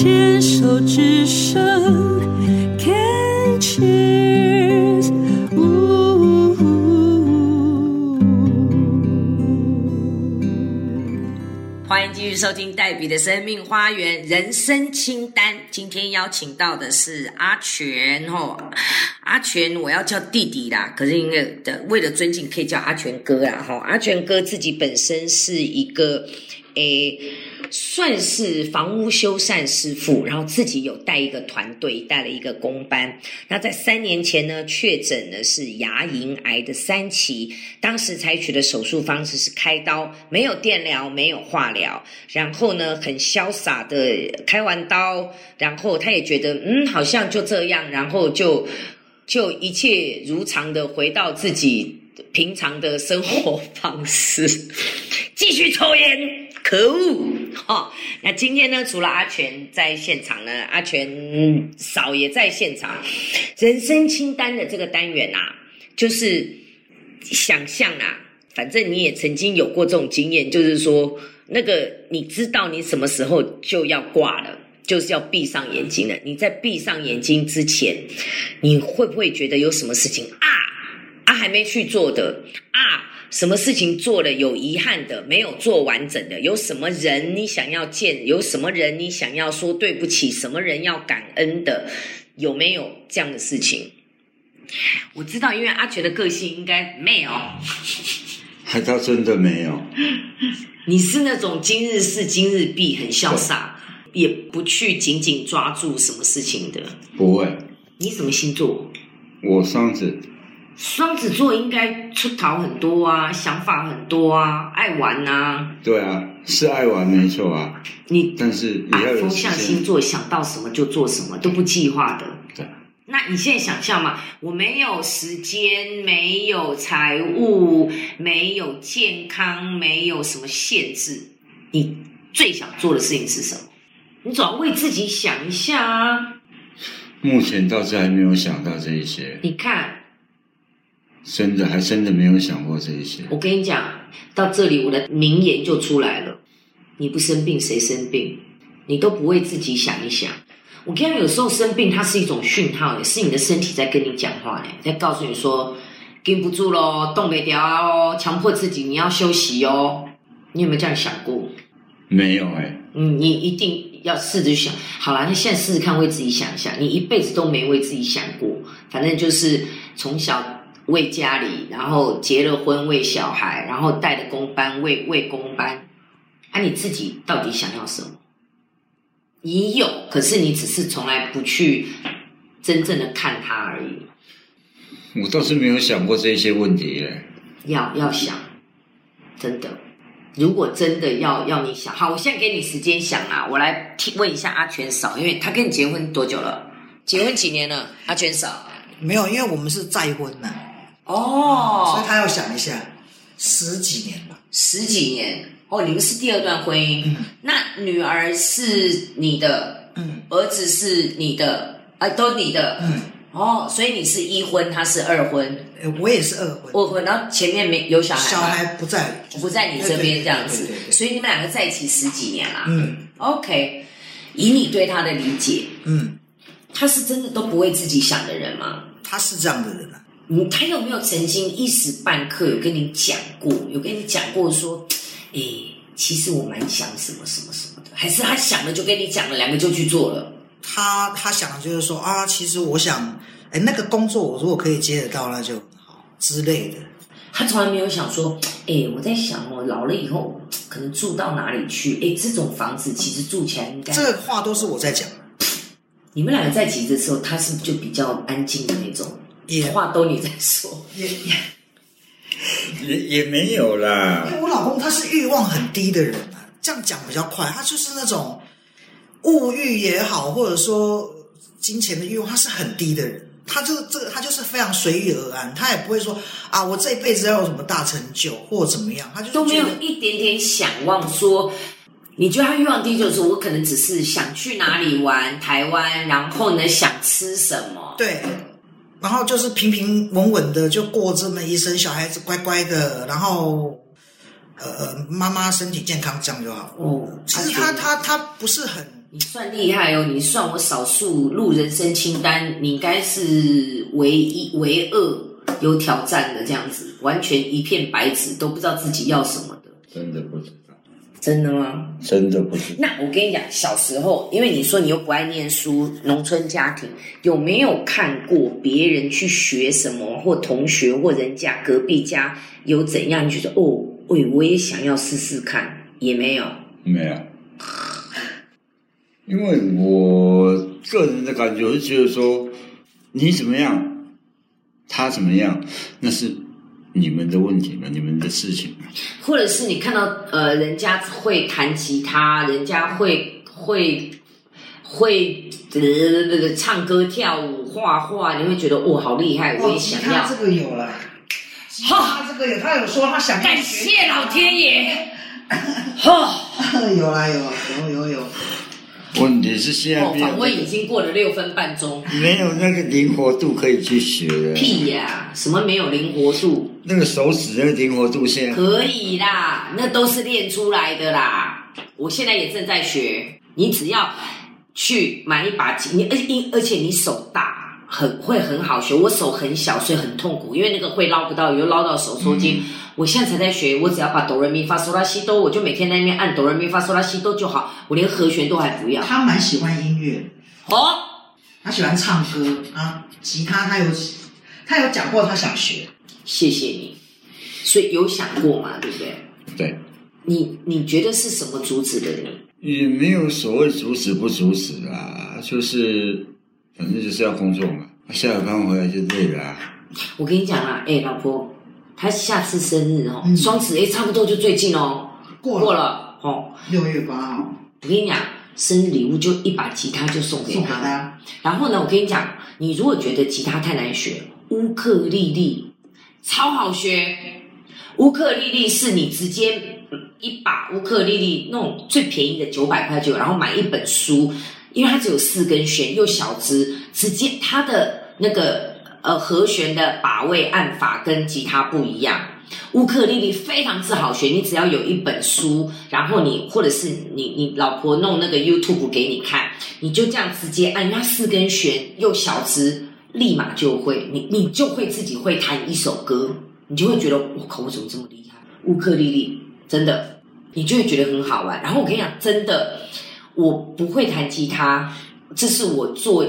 牵手之声，Can cheers。欢迎继续收听黛比的生命花园人生清单。今天邀请到的是阿全吼，阿全我要叫弟弟啦，可是因为的为了尊敬，可以叫阿全哥啦吼。阿全哥自己本身是一个诶。算是房屋修缮师傅，然后自己有带一个团队，带了一个工班。那在三年前呢，确诊的是牙龈癌的三期，当时采取的手术方式是开刀，没有电疗，没有化疗。然后呢，很潇洒的开完刀，然后他也觉得嗯，好像就这样，然后就就一切如常的回到自己平常的生活方式，继续抽烟。可恶！哈，那今天呢？除了阿全在现场呢，阿全嫂也在现场。人生清单的这个单元啊，就是想象啊，反正你也曾经有过这种经验，就是说，那个你知道你什么时候就要挂了，就是要闭上眼睛了。你在闭上眼睛之前，你会不会觉得有什么事情啊啊还没去做的啊？什么事情做了有遗憾的，没有做完整的？有什么人你想要见？有什么人你想要说对不起？什么人要感恩的？有没有这样的事情？我知道，因为阿全的个性应该没有，还他真的没有。你是那种今日事今日毕，很潇洒，也不去紧紧抓住什么事情的。不会。你什么星座？我双子。双子座应该出逃很多啊，想法很多啊，爱玩啊。对啊，是爱玩没错啊。你但是把风象星座想到什么就做什么，都不计划的。对。那你现在想象嘛，我没有时间，没有财务，没有健康，没有什么限制，你最想做的事情是什么？你总要为自己想一下啊。目前倒是还没有想到这一些。你看。真的还真的没有想过这一些。我跟你讲，到这里我的名言就出来了：你不生病谁生病？你都不为自己想一想。我跟你讲，有时候生病它是一种讯号，也是你的身体在跟你讲话呢，在告诉你说，顶不住喽，动不了哦，强迫自己你要休息哦。你有没有这样想过？没有哎。嗯，你一定要试着想。好了，那现在试试看，为自己想一想。你一辈子都没为自己想过，反正就是从小。为家里，然后结了婚为小孩，然后带了工班为为工班，啊，你自己到底想要什么？你有，可是你只是从来不去真正的看他而已。我倒是没有想过这些问题嘞。要要想，真的，如果真的要要你想，好，我现在给你时间想啊，我来问一下阿全嫂，因为他跟你结婚多久了？结婚几年了？阿全嫂没有，因为我们是再婚呢。哦，所以他要想一下，十几年吧，十几年。哦，你们是第二段婚姻，嗯，那女儿是你的，嗯，儿子是你的，哎，都你的，嗯，哦，所以你是一婚，他是二婚，我也是二婚，二婚，然后前面没有小孩，小孩不在，不在你这边。这样子，所以你们两个在一起十几年啦，嗯，OK，以你对他的理解，嗯，他是真的都不为自己想的人吗？他是这样的人啊。你他有没有曾经一时半刻有跟你讲过？有跟你讲过说，哎，其实我蛮想什么什么什么的，还是他想了就跟你讲了，两个就去做了？他他想的就是说啊，其实我想，哎，那个工作我如果可以接得到，那就好之类的。他从来没有想说，哎，我在想哦老了以后可能住到哪里去？哎，这种房子其实住起来应该……这个话都是我在讲。你们两个在一起的时候，他是就比较安静的那种。话都你在说，也也也也没有啦。因为我老公他是欲望很低的人啊，这样讲比较快。他就是那种物欲也好，或者说金钱的欲望，他是很低的人。他就这个，他就是非常随遇而安，他也不会说啊，我这一辈子要有什么大成就或怎么样，他就都没有一点点想望说。你觉得他欲望低，就是我可能只是想去哪里玩台湾，然后呢想吃什么？对。然后就是平平稳稳的就过这么一生，小孩子乖乖的，然后呃妈妈身体健康这样就好。哦，其实他他他不是很你算厉害哦！你算我少数录人生清单，你应该是唯一唯二有挑战的这样子，完全一片白纸，都不知道自己要什么的。真的不知道，真的吗？真的不是。那我跟你讲，小时候，因为你说你又不爱念书，农村家庭，有没有看过别人去学什么，或同学或人家隔壁家有怎样，你觉得哦，喂，我也想要试试看，也没有。没有，因为我个人的感觉，我是觉得说，你怎么样，他怎么样，那是你们的问题嘛，你们的事情嘛。或者是你看到呃，人家会弹吉他，人家会会会呃那个唱歌、跳舞、画画，你会觉得哇，好厉害，我哦，也吉想要。他这个有了，吉他这个有，他有说他想感谢老天爷，哈、有啦有有有有，问题是现在哦，访问已经过了六分半钟，没有那个灵活度可以去学了。屁呀、什么没有灵活度？那个手指那个灵活度现在可以啦，那都是练出来的啦。我现在也正在学，你只要去买一把琴，你而因而且你手大，很会很好学。我手很小，所以很痛苦，因为那个会捞不到，又捞到手抽筋。我现在才在学，我只要把哆来咪发嗦拉西哆，我就每天在那边按哆来咪发嗦拉西哆就好，我连和弦都还不要。他蛮喜欢音乐，哦，他喜欢唱歌啊，吉他他有他有讲过他想学，谢谢你。所以有想过嘛，对不对？对，你你觉得是什么阻止的你？也没有所谓阻止不阻止啊，就是反正就是要工作嘛，下了班回来就累了、啊。我跟你讲啊，哎、老婆，他下次生日哦，嗯双子哎，差不多就最近哦，过过了了哦。六月八号我跟你讲，生日礼物就一把吉他就送给送给他。他，然后呢，我跟你讲，你如果觉得吉他太难学，乌克丽丽超好学。乌克丽丽是你直接一把乌克丽丽那种最便宜的九百块就有，然后买一本书，因为它只有四根弦又小只，直接它的那个呃和弦的把位按法跟吉他不一样。乌克丽丽非常之好学，你只要有一本书，然后你或者是你你老婆弄那个 YouTube 给你看，你就这样直接按，它四根弦又小只，立马就会，你你就会自己会弹一首歌，你就会觉得我靠，我怎么这么厉害？乌克丽丽真的，你就会觉得很好玩。然后我跟你讲，真的，我不会弹吉他，这是我做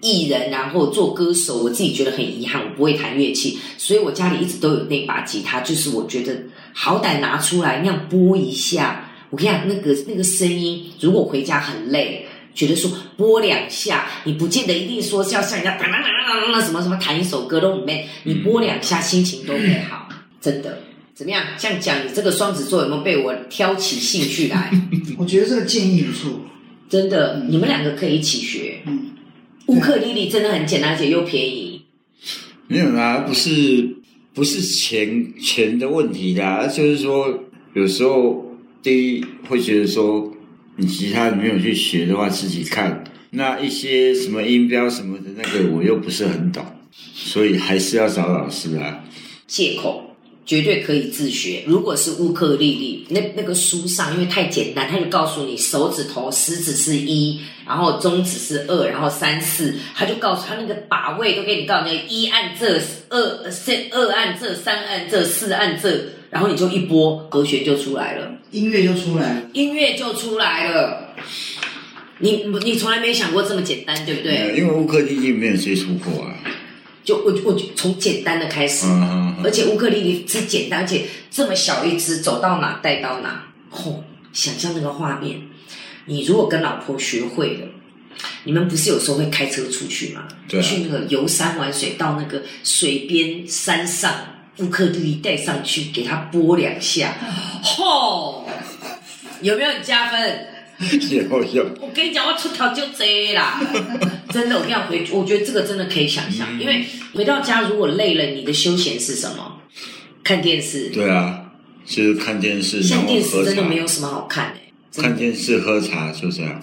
艺人，然后做歌手，我自己觉得很遗憾，我不会弹乐器，所以我家里一直都有那把吉他，就是我觉得好歹拿出来那样拨一下，我跟你讲，那个那个声音，如果回家很累。觉得说拨两下，你不见得一定说是要像人家当当当当当什么什么弹一首歌都没，你拨两下心情都会好，真的。怎么样？这样讲，你这个双子座有没有被我挑起兴趣来？我觉得这个建议不错，真的，你们两个可以一起学。嗯，乌克丽丽真的很简单，而且又便宜。没有啦，不是不是钱钱的问题啦，就是说有时候第一会觉得说你吉他没有去学的话，自己看那一些什么音标什么的那个我又不是很懂，所以还是要找老师啊。借口绝对可以自学。如果是乌克丽丽，那那个书上因为太简单，他就告诉你手指头食指是一，然后中指是二，然后三四，他就告诉他那个把位都给你告诉你，一按这，二三二按这，三按这，四按这，然后你就一拨和弦就出来了。音乐就出来了，音乐就出来了。你你从来没想过这么简单，对不对？呃因为乌克丽丽没有接触过啊。就我我就从简单的开始，嗯嗯嗯而且乌克丽丽是简单，而且这么小一只，走到哪带到哪。吼、想象那个画面，你如果跟老婆学会了，你们不是有时候会开车出去吗？对啊去那个游山玩水，到那个水边山上，乌克丽丽带上去，给它拨两下，吼、有没有加分？有有，我跟你讲，我出头就这啦，真的，我跟你讲回，我觉得这个真的可以想象，嗯。因为回到家如果累了，你的休闲是什么？看电视，对啊，就是看电视，然现在后喝茶。电视真的，没有什么好看的、看电视喝茶就这样。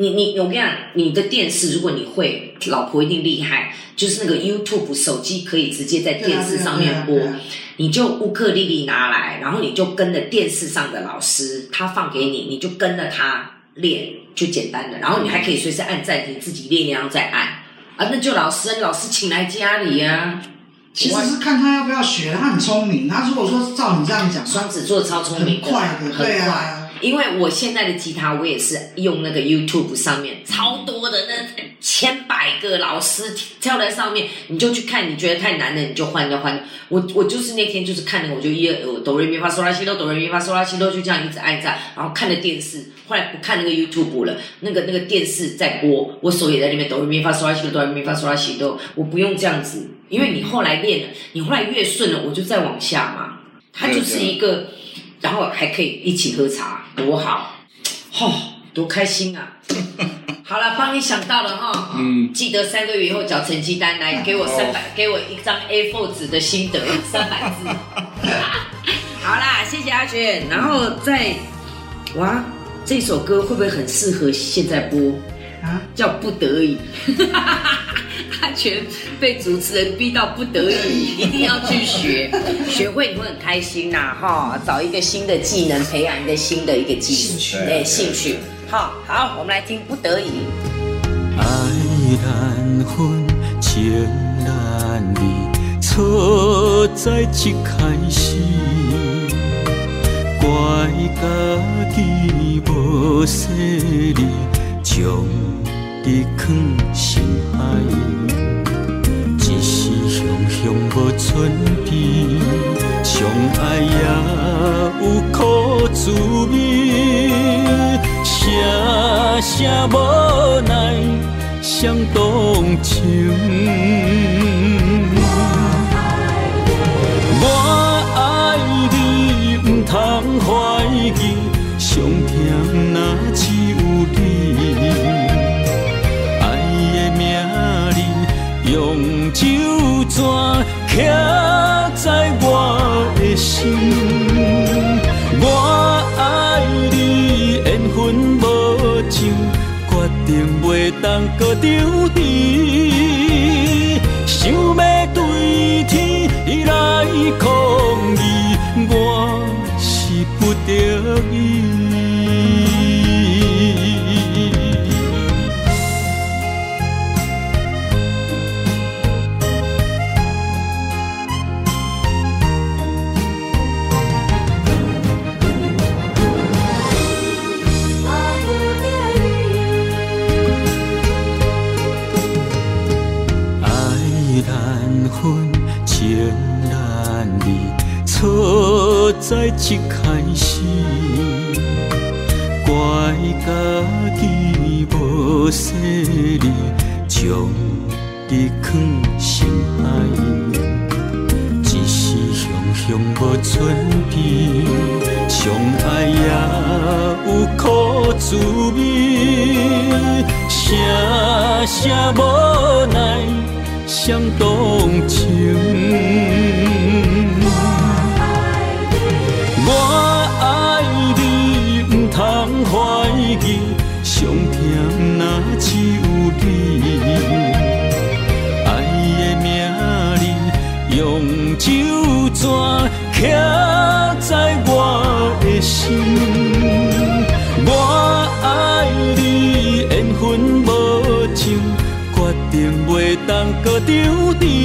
你你我跟你讲，你的电视如果你会，老婆一定厉害，就是那个 YouTube 手机可以直接在电视上面播，对啊啊啊你就乌克丽丽拿来，然后你就跟着电视上的老师，他放给你，你就跟着他，练，就简单的。然后你还可以随时按暂停，自己练，然后再按啊。那就老师，老师请来家里呀、其实是看他要不要学，他很聪明。他如果说照你这样讲，双子座超聪明快的很快。因为我现在的吉他，我也是用那个 YouTube 上面超多的那千百个老师跳在上面，你就去看，你觉得太难了，你就换，就换。我我就是那天就是看那个，我就一呃哆来咪发嗦拉西哆，哆来咪发嗦拉西哆，就这样一直按着，然后看了电视，后来不看那个 YouTube 了，那个那个电视在播，我手也在那边哆来咪发嗦拉西哆，哆来咪发嗦拉西哆，我不用这样子，因为你后来练了，你后来越顺了，我就再往下嘛，它就是一个。然后还可以一起喝茶，多好，哦，多开心啊！好了，帮你想到了哈，嗯，记得三个月以后缴成绩单来，给我三百，给我一张 A4 纸的心得，三百字。好啦，谢谢阿全，然后再，哇，这首歌会不会很适合现在播？啊，叫不得已。阿全被主持人逼到不得已，一定要去学，学会你会很开心呐、哈！找一个新的技能，培养一个新的一个技兴趣哎，兴趣。好，好，我们来听不得已。爱难分，情难离，错在一开始，怪家己无细腻，将你放心海，一时雄雄无寸边，相爱也有苦滋味，声声无奈伤动情。当搁丢你。想要对天来抗议，我是不得已。一开始。怪家己无细腻，将你放心海。一时雄雄无寸边，相爱也有苦滋味，声声无奈伤动情。刻在我的心。我爱你，缘分无情，决定袂当搁丢你。